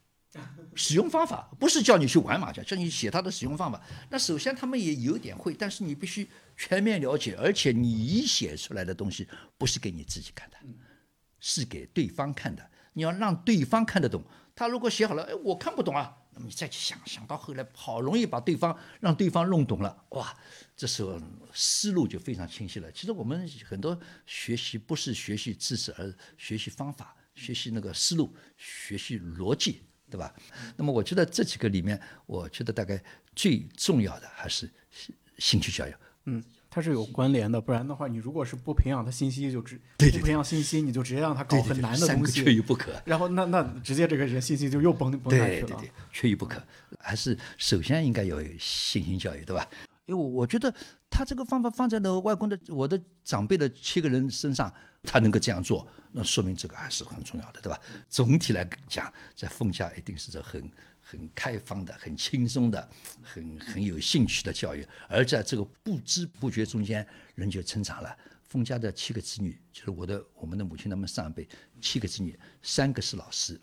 使用方法不是叫你去玩麻将，叫你写它的使用方法。那首先他们也有点会，但是你必须全面了解，而且你写出来的东西不是给你自己看的，是给对方看的。你要让对方看得懂。他如果写好了，哎，我看不懂啊。你再去想想到后来，好容易把对方让对方弄懂了，哇，这时候思路就非常清晰了。其实我们很多学习不是学习知识，而学习方法，学习那个思路，学习逻辑，对吧？那么我觉得这几个里面，我觉得大概最重要的还是兴趣教育。嗯。它是有关联的，不然的话，你如果是不培养他信息，就直不培养信息，你就直接让他搞很难的东西，缺一不可。然后那那直接这个人信息就又崩崩下去了。对对对，缺一不可，还是首先应该有信心教育，对吧？因为我我觉得他这个方法放在了外公的我的长辈的七个人身上，他能够这样做，那说明这个还是很重要的，对吧？总体来讲，在凤家一定是这很。很开放的、很轻松的、很很有兴趣的教育，而在这个不知不觉中间，人就成长了。封家的七个子女，就是我的、我们的母亲他们上一辈七个子女，三个是老师，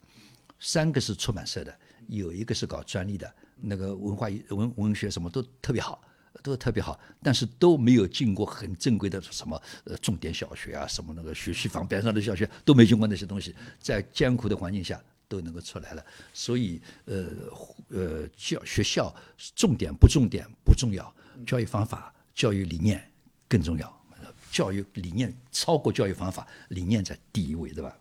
三个是出版社的，有一个是搞专利的，那个文化文文学什么都特别好，都特别好，但是都没有进过很正规的什么呃重点小学啊，什么那个学区房边上的小学都没经过那些东西，在艰苦的环境下。都能够出来了，所以呃呃教学校重点不重点不重要，教育方法、教育理念更重要，教育理念超过教育方法，理念在第一位，对吧？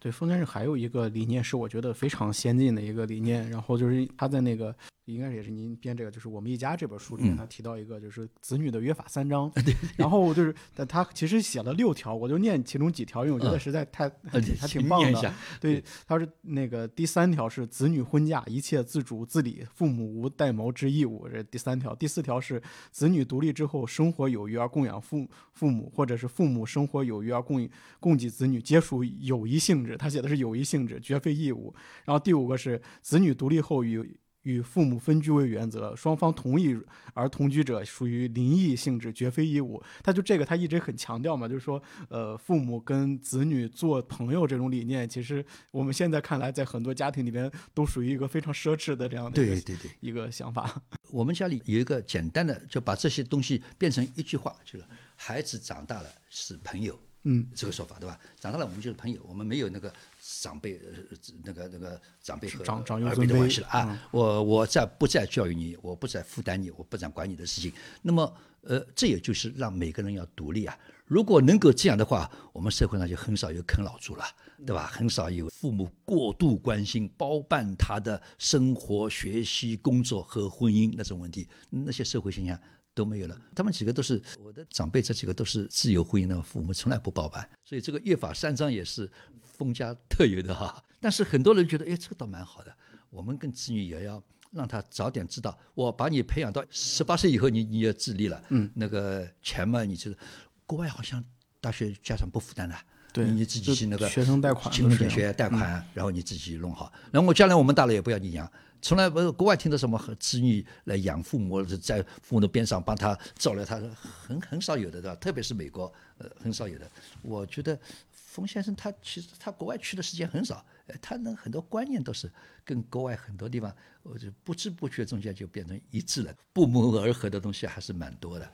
对，封建市还有一个理念是我觉得非常先进的一个理念，然后就是他在那个。应该也是您编这个，就是我们一家这本书里面，他提到一个就是子女的约法三章，然后就是，但他其实写了六条，我就念其中几条，因为我觉得实在太还挺棒的。对，他是那个第三条是子女婚嫁一切自主自理，父母无代谋之义务，这第三条。第四条是子女独立之后生活有余而供养父父母，或者是父母生活有余而供供给子女，皆属友谊性质。他写的是友谊性质，绝非义务。然后第五个是子女独立后与。与父母分居为原则，双方同意而同居者属于邻异性质，绝非义务。他就这个，他一直很强调嘛，就是说，呃，父母跟子女做朋友这种理念，其实我们现在看来，在很多家庭里边都属于一个非常奢侈的这样的对对对一个想法。我们家里有一个简单的，就把这些东西变成一句话，就是孩子长大了是朋友，嗯，这个说法对吧？长大了我们就是朋友，我们没有那个。长辈，呃那个那个长辈和儿辈的关系了啊！我我再不再教育你，我不再负担你，我不再管你的事情。那么，呃，这也就是让每个人要独立啊！如果能够这样的话，我们社会上就很少有啃老族了，对吧？很少有父母过度关心、包办他的生活、学习、工作和婚姻那种问题，那些社会现象。都没有了，他们几个都是我的长辈，这几个都是自由婚姻的父母，从来不包办，所以这个约法三章也是封家特有的哈。但是很多人觉得，哎，这个倒蛮好的，我们跟子女也要让他早点知道，我把你培养到十八岁以后，你你要自立了，嗯，那个钱嘛，你就国外好像大学家长不负担的，对，你自己去那个学生贷款，青春学贷款，然后你自己弄好，然后我将来我们大了也不要你养。从来不是国外听到什么子女来养父母，在父母的边上帮他照料他，很很少有的，对吧？特别是美国，呃，很少有的。我觉得冯先生他其实他国外去的时间很少，呃，他那很多观念都是跟国外很多地方，我就不知不觉中间就变成一致了，不谋而合的东西还是蛮多的。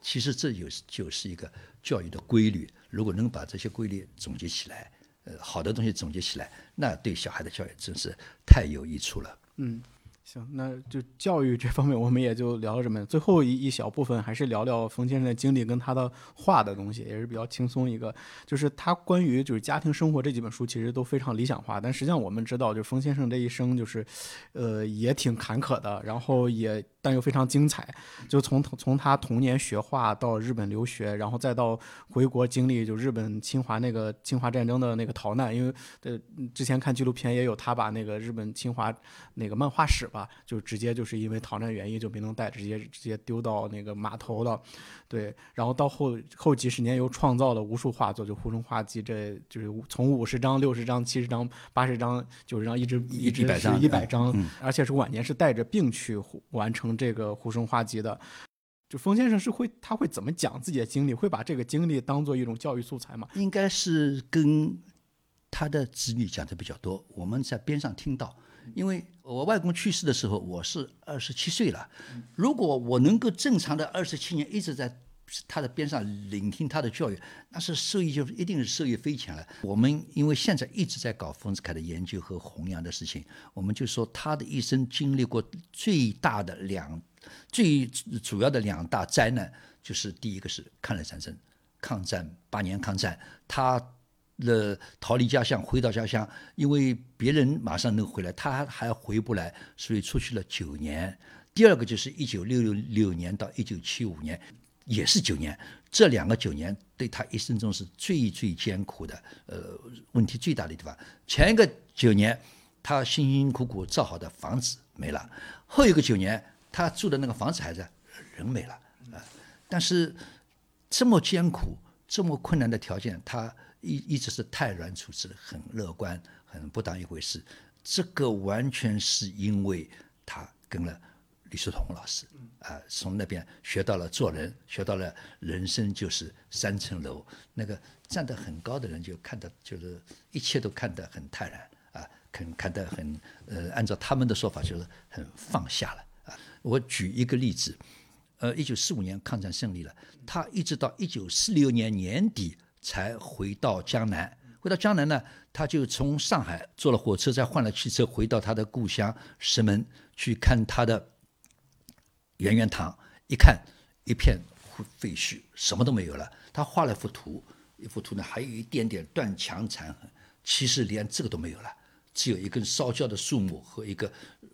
其实这有就是一个教育的规律，如果能把这些规律总结起来，呃，好的东西总结起来，那对小孩的教育真是太有益处了。嗯，行，那就教育这方面我们也就聊到这么。最后一一小部分还是聊聊冯先生的经历跟他的画的东西，也是比较轻松一个。就是他关于就是家庭生活这几本书其实都非常理想化，但实际上我们知道，就冯先生这一生就是，呃，也挺坎坷的，然后也。但又非常精彩，就从从他童年学画到日本留学，然后再到回国经历就日本侵华那个侵华战争的那个逃难，因为呃之前看纪录片也有他把那个日本侵华那个漫画史吧，就直接就是因为逃难原因就没能带，直接直接丢到那个码头了，对，然后到后后几十年又创造了无数画作，就《护生画集》，这就是从五十张、六十张、七十张、八十张、九十张一直一直是一百张，而且是晚年是带着病去完成。这个护生画集的，就冯先生是会，他会怎么讲自己的经历？会把这个经历当做一种教育素材吗？应该是跟他的子女讲的比较多。我们在边上听到，因为我外公去世的时候，我是二十七岁了。如果我能够正常的二十七年一直在。他的边上聆听他的教育，那是受益就一定是受益匪浅了。我们因为现在一直在搞丰子恺的研究和弘扬的事情，我们就说他的一生经历过最大的两、最主要的两大灾难，就是第一个是抗日战争，抗战八年抗战，他了逃离家乡回到家乡，因为别人马上能回来，他还回不来，所以出去了九年。第二个就是一九六六六年到一九七五年。也是九年，这两个九年对他一生中是最最艰苦的，呃，问题最大的地方。前一个九年，他辛辛苦苦造好的房子没了；后一个九年，他住的那个房子还在，人没了啊。但是这么艰苦、这么困难的条件，他一一直是泰然处之，很乐观，很不当一回事。这个完全是因为他跟了。李叔同老师，啊，从那边学到了做人，学到了人生就是三层楼。那个站得很高的人就看得就是一切都看得很泰然，啊，看看得很呃，按照他们的说法就是很放下了啊。我举一个例子，呃，一九四五年抗战胜利了，他一直到一九四六年年底才回到江南。回到江南呢，他就从上海坐了火车，再换了汽车，回到他的故乡石门去看他的。圆圆堂一看，一片废墟，什么都没有了。他画了幅图，一幅图呢，还有一点点断墙残痕。其实连这个都没有了，只有一根烧焦的树木和一个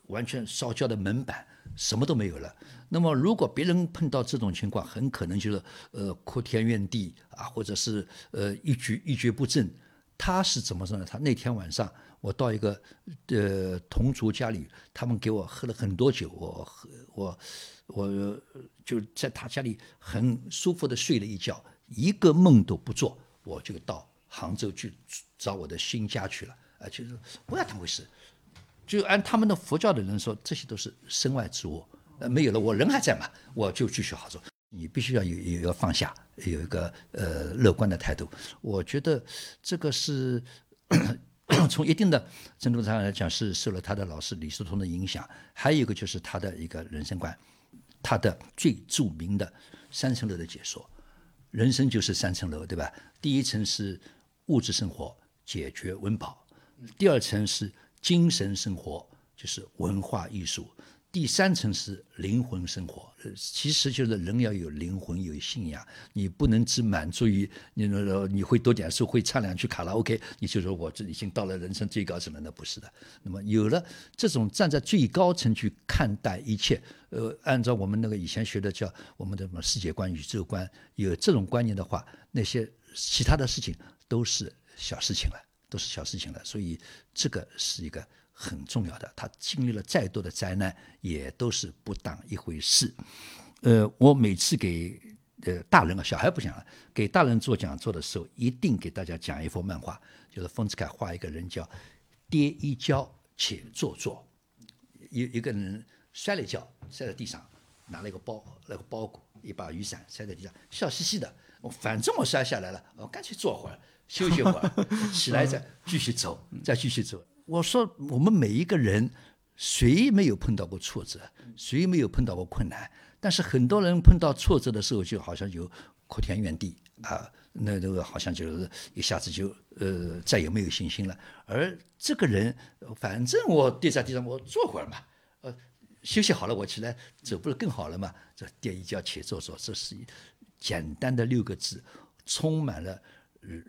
完全烧焦的门板，什么都没有了。那么，如果别人碰到这种情况，很可能就是呃哭天怨地啊，或者是呃一蹶一蹶不振。他是怎么说呢？他那天晚上。我到一个呃同族家里，他们给我喝了很多酒，我喝我我就在他家里很舒服的睡了一觉，一个梦都不做，我就到杭州去找我的新家去了。啊，就是不要当回事，就按他们的佛教的人说，这些都是身外之物，呃，没有了，我人还在嘛，我就继续好做。你必须要有有一个放下，有一个呃乐观的态度。我觉得这个是。从一定的 程度上来讲，是受了他的老师李叔同的影响。还有一个就是他的一个人生观，他的最著名的三层楼的解说，人生就是三层楼，对吧？第一层是物质生活，解决温饱；第二层是精神生活，就是文化艺术。第三层是灵魂生活，其实就是人要有灵魂，有信仰。你不能只满足于你，你会多点书，会唱两句卡拉 OK，你就说我这已经到了人生最高层了，那不是的。那么有了这种站在最高层去看待一切，呃，按照我们那个以前学的叫我们的什么世界观、宇宙观，有这种观念的话，那些其他的事情都是小事情了，都是小事情了。所以这个是一个。很重要的，他经历了再多的灾难，也都是不当一回事。呃，我每次给呃大人啊，小孩不讲了，给大人做讲座的时候，一定给大家讲一幅漫画，就是丰子恺画一个人叫跌一跤且坐坐，一一个人摔了一跤，摔在地上，拿了一个包，那个包裹，一把雨伞，摔在地上，笑嘻嘻的。我反正我摔下来了，我干脆坐会儿，休息会儿，起来再继续走，再继续走。我说，我们每一个人，谁没有碰到过挫折？谁没有碰到过困难？但是很多人碰到挫折的时候，就好像就哭天怨地啊，那这个好像就是一下子就呃再也没有信心了。而这个人，反正我跌在地上，我坐会儿嘛，呃，休息好了，我起来走不是更好了吗？这跌一跤且坐坐，这是一简单的六个字，充满了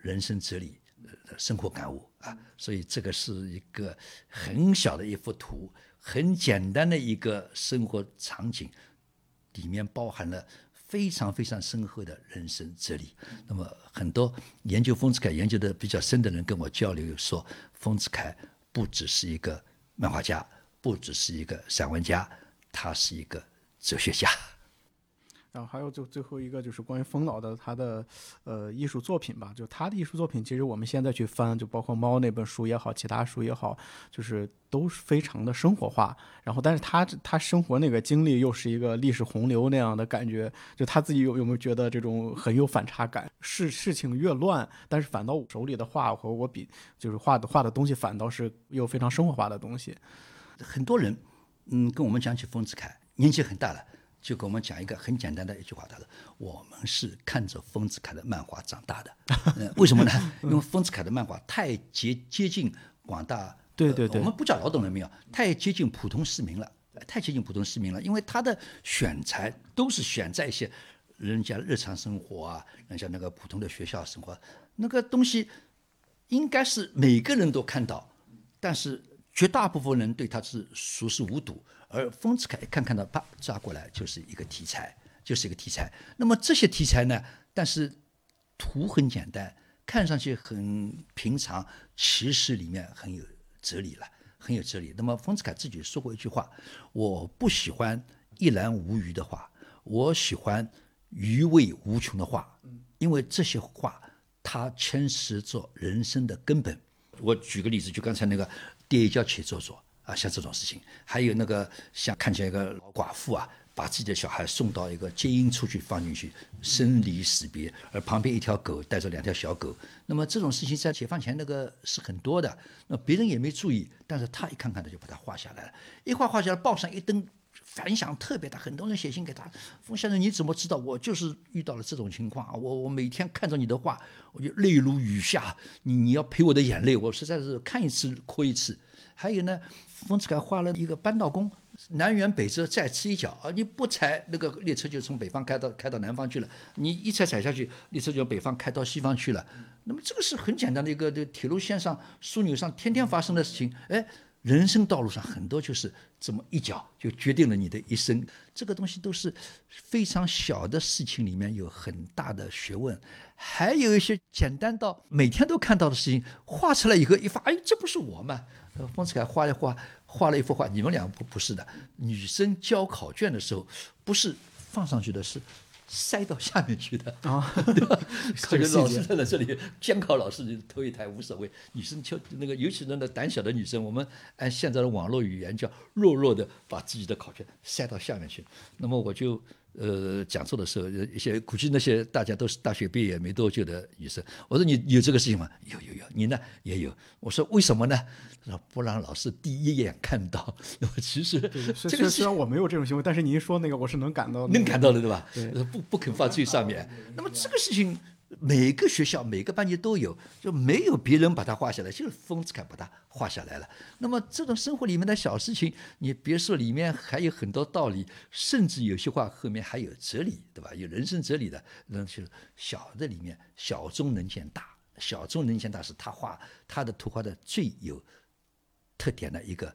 人生哲理、呃生活感悟啊。所以这个是一个很小的一幅图，很简单的一个生活场景，里面包含了非常非常深厚的人生哲理。那么很多研究丰子恺研究的比较深的人跟我交流说，丰子恺不只是一个漫画家，不只是一个散文家，他是一个哲学家。然后还有就最后一个就是关于丰老的他的呃艺术作品吧，就他的艺术作品，其实我们现在去翻，就包括猫那本书也好，其他书也好，就是都是非常的生活化。然后，但是他他生活那个经历又是一个历史洪流那样的感觉，就他自己有有没有觉得这种很有反差感？事事情越乱，但是反倒我手里的画和我比就是画的画的东西反倒是又非常生活化的东西。很多人，嗯，跟我们讲起丰子恺，年纪很大了，就跟我们讲一个很简单的一句话，他说：“我们是看着丰子恺的漫画长大的。呃”为什么呢？因为丰子恺的漫画太接接近广大，对对对呃我们不叫劳动人民啊，太接近普通市民了，呃太接近普通市民了，因为他的选材都是选在一些人家日常生活啊，人家那个普通的学校生活那个东西，应该是每个人都看到，但是绝大部分人对他是熟视无睹，而丰子恺一看看到，啪抓过来就是一个题材，就是一个题材。那么这些题材呢，但是图很简单，看上去很平常，其实里面很有哲理了，很有哲理。那么丰子恺自己说过一句话：“我不喜欢一览无余的画，我喜欢余味无穷的画，因为这些画它牵涉着人生的根本。”我举个例子，就刚才那个跌一跤且坐坐啊，像这种事情，还有那个像看见一个老寡妇啊，把自己的小孩送到一个接应处去放进去，生离死别，而旁边一条狗带着两条小狗，那么这种事情在解放前那个是很多的，那别人也没注意，但是他一看看他就把它画下来了，一画画下来，报上一登。反响特别大，很多人写信给他，冯先生，你怎么知道？我就是遇到了这种情况啊，我我每天看着你的画，我就泪如雨下，你你要陪我的眼泪，我实在是看一次哭一次。还有呢，丰子恺画了一个扳道工，南辕北辙，再吃一脚啊！你不踩那个列车就从北方开到开到南方去了，你一踩踩下去，列车就北方开到西方去了。那么这个是很简单的一个这个铁路线上枢纽上天天发生的事情，哎。人生道路上很多就是这么一脚就决定了你的一生，这个东西都是非常小的事情，里面有很大的学问，还有一些简单到每天都看到的事情，画出来以后一发，哎，这不是我吗？呃，丰子恺画一画，画了一幅画，你们俩不不是的，女生交考卷的时候不是放上去的，是。塞到下面去的啊，对吧？这个老师站在这里，监考老师就头一抬无所谓。女生就那个，尤其那个胆小的女生，我们按现在的网络语言叫弱弱的把自己的考卷塞到下面去。那么我就呃讲座的时候，一些估计那些大家都是大学毕业没多久的女生，我说你有这个事情吗？有有有，你呢也有。我说为什么呢？他说不让老师第一眼看到。那么其实 这个虽然我没有这种行为，但是你一说那个，我是能感到、那个、能感到的，对吧？不不肯放最上面。那么这个事情，每个学校每个班级都有，就没有别人把它画下来，就是丰子恺把它画下来了。那么这种生活里面的小事情，你别说里面还有很多道理，甚至有些话后面还有哲理，对吧？有人生哲理的，那就是小的里面小中能见大，小中能见大是他画他的图画的最有特点的一个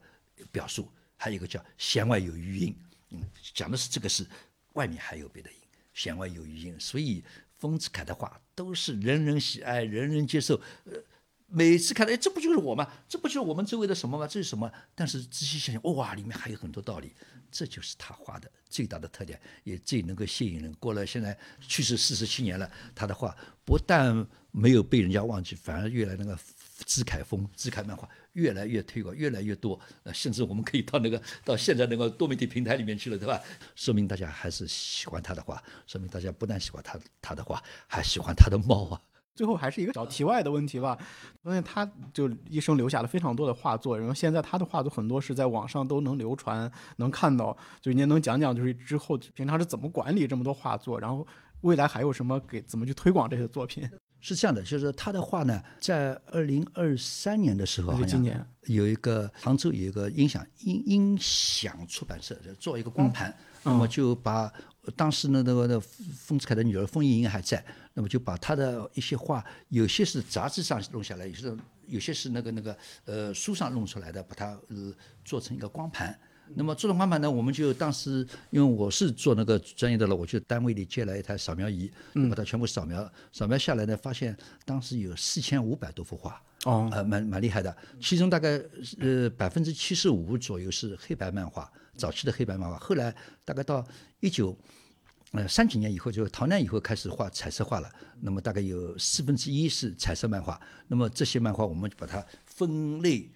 表述。还有一个叫弦外有余音，嗯，讲的是这个是外面还有别的音，弦外有余音。所以丰子恺的画都是人人喜爱，人人接受。呃，每次看到，哎，这不就是我吗？这不就是我们周围的什么吗？这是什么？但是仔细想想，哇，里面还有很多道理。这就是他画的最大的特点，也最能够吸引人。过了现在去世四十七年了，他的画不但没有被人家忘记，反而越来那个知凯风、知凯漫画越来越推广，越来越多。呃，甚至我们可以到那个到现在那个多媒体平台里面去了，对吧？说明大家还是喜欢他的画，说明大家不但喜欢他他的画，还喜欢他的猫啊。最后还是一个小题外的问题吧，发现他就一生留下了非常多的画作，然后现在他的画作很多是在网上都能流传，能看到。就您能讲讲，就是之后平常是怎么管理这么多画作，然后未来还有什么给怎么去推广这些作品？是这样的，就是他的画呢，在二零二三年的时候，好像有一个杭州有一个音响音音响出版社就做一个光盘，那么就把当时呢那个那丰子恺的女儿丰盈盈还在，那么就把他的一些画，有些是杂志上弄下来，有些有些是那个那个呃书上弄出来的，把它呃做成一个光盘。那么自动光盘呢，我们就当时因为我是做那个专业的了，我就单位里借来一台扫描仪，把它全部扫描，扫描下来呢，发现当时有四千五百多幅画。哦，呃，蛮蛮厉害的。其中大概呃百分之七十五左右是黑白漫画，早期的黑白漫画。后来大概到一九呃三几年以后，就逃难以后开始画彩色画了。那么大概有四分之一是彩色漫画。那么这些漫画我们就把它分类。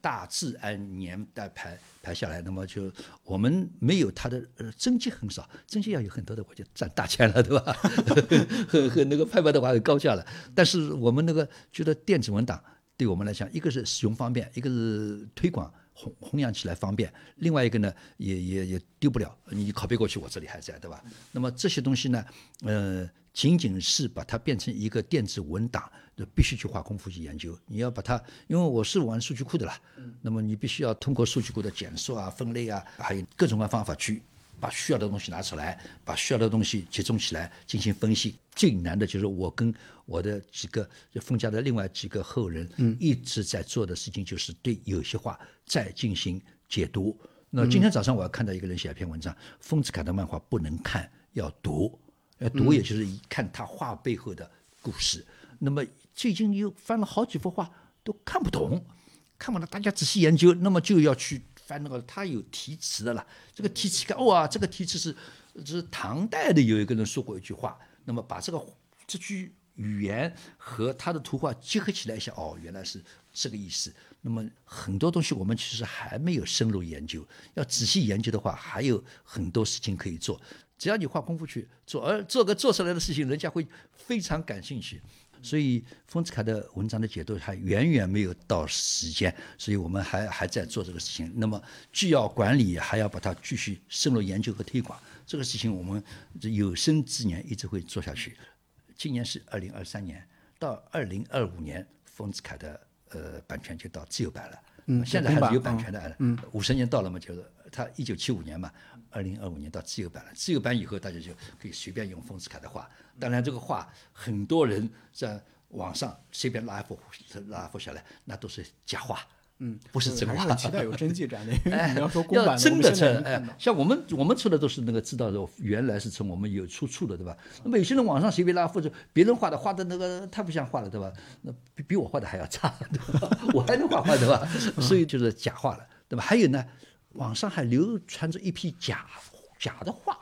大致按年代排排下来，那么就我们没有它的呃真迹很少，真迹要有很多的，我就赚大钱了，对吧？和和那个拍卖的话很高价了。但是我们那个觉得电子文档对我们来讲，一个是使用方便，一个是推广弘弘扬起来方便，另外一个呢也也也丢不了，你拷贝过去，我这里还在，对吧？那么这些东西呢，呃。仅仅是把它变成一个电子文档，就必须去花功夫去研究。你要把它，因为我是玩数据库的啦，那么你必须要通过数据库的检索啊、分类啊，还有各种各样方法去把需要的东西拿出来，把需要的东西集中起来进行分析。最难的就是我跟我的几个封家的另外几个后人，嗯一直在做的事情，就是对有些话再进行解读。那今天早上我要看到一个人写一篇文章，丰子恺的漫画不能看，要读。要，读也就是一看他画背后的故事。那么最近又翻了好几幅画，都看不懂，看不懂。大家仔细研究，那么就要去翻那个，他有题词的了。这个题词看，哇，这个题词是是唐代的有一个人说过一句话，那么把这个这句语言和他的图画结合起来一下，哦，原来是这个意思。那么很多东西我们其实还没有深入研究，要仔细研究的话，还有很多事情可以做。只要你花功夫去做，而做个做出来的事情，人家会非常感兴趣。所以丰子恺的文章的解读还远远没有到时间，所以我们还还在做这个事情。那么既要管理，还要把它继续深入研究和推广，这个事情我们有生之年一直会做下去。今年是二零二三年，到二零二五年，丰子恺的呃版权就到自由版了。嗯，现在还是有版权的。嗯，五十年到了嘛，就是他一九七五年嘛。二零二五年到自由版了，自由版以后大家就可以随便用丰子恺的画。当然，这个画很多人在网上随便拉一幅拉一幅下来，那都是假画，嗯，不是真画。期待有 真迹展的。哎，你要说公版真的，哎，像我们我们出的都是那个知道的，原来是从我们有出处的，对吧？那么有些人网上随便拉幅，就别人画的，画的那个太不像画了，对吧？那比比我画的还要差，对吧？我还能画画，对吧？所以就是假画了，对吧？还有呢。网上还流传着一批假假的话，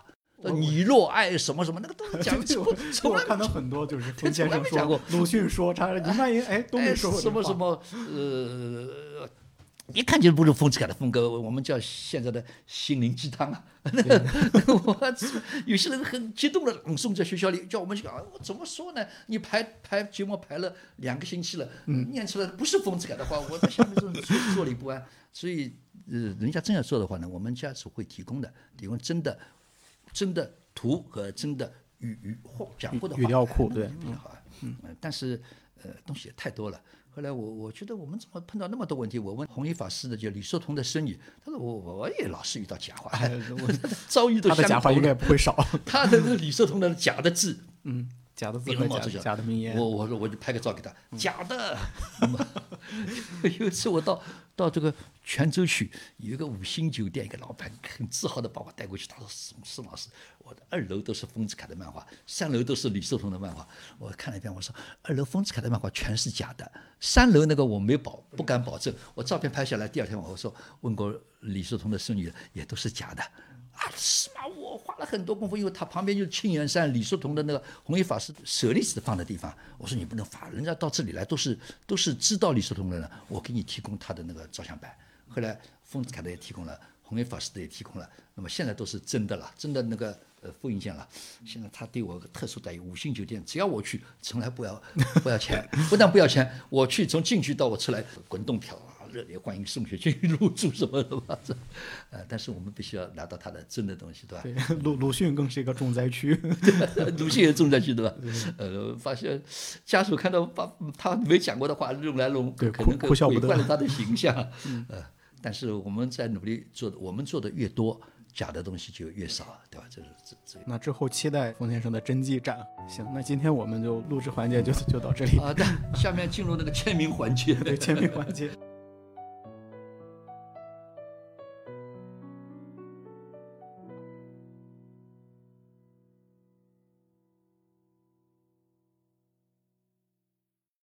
你若爱什么什么，那个都是假的。我我看到很多就是听先生说过，鲁迅说，他林曼英哎都没说过什么什么呃，一看就不是丰子恺的风格。我们叫现在的心灵鸡汤啊。我 有些人很激动的朗诵在学校里，叫我们去啊，我怎么说呢？你排排节目排了两个星期了，念出来不是丰子恺的话，我在下面坐坐立不安，所以。呃，人家真要做的话呢，我们家是会提供的，提供真的、真的图和真的语语话讲过的语料库，对，好，嗯，但是呃，东西也太多了。后来我我觉得我们怎么碰到那么多问题？我问弘一法师呢，就李寿同的孙女，他说我我也老是遇到假话，我遭遇都他的假话应该不会少，他的李寿同的假的字，嗯。假的字和假假的名言，我我说我就拍个照给他，假的。有一次我到到这个泉州去，有一个五星酒店，一个老板很自豪的把我带过去，他说宋宋老师，我的二楼都是丰子恺的漫画，三楼都是李寿同的漫画。我看了一遍，我说二楼丰子恺的漫画全是假的，三楼那个我没保不敢保证，我照片拍下来，第二天我说问过李寿同的孙女，也都是假的。啊，是吗？我花了很多功夫，因为他旁边就是清源山李叔同的那个弘一法师舍利子放的地方。我说你不能发，人家到这里来都是都是知道李叔同的人，我给你提供他的那个照相板。后来丰子恺的也提供了，弘一法师的也提供了。那么现在都是真的了，真的那个呃复印件了。现在他对我特殊待遇，五星酒店只要我去，从来不要不要钱，不但不要钱，我去从进去到我出来滚动票。热烈欢迎宋学军入驻什么的嘛，这 呃，但是我们必须要拿到他的真的东西，对吧？对，鲁鲁迅更是一个重灾区。鲁迅也重灾区，对吧？呃，发现家属看到把他没讲过的话用来弄，对可能毁坏了他的形象。呃，但是我们在努力做的，我们做的越多，假的东西就越少，对吧？这是这这。那之后期待冯先生的真迹展。行，那今天我们就录制环节就就到这里，好的，下面进入那个签名环节。对签名环节。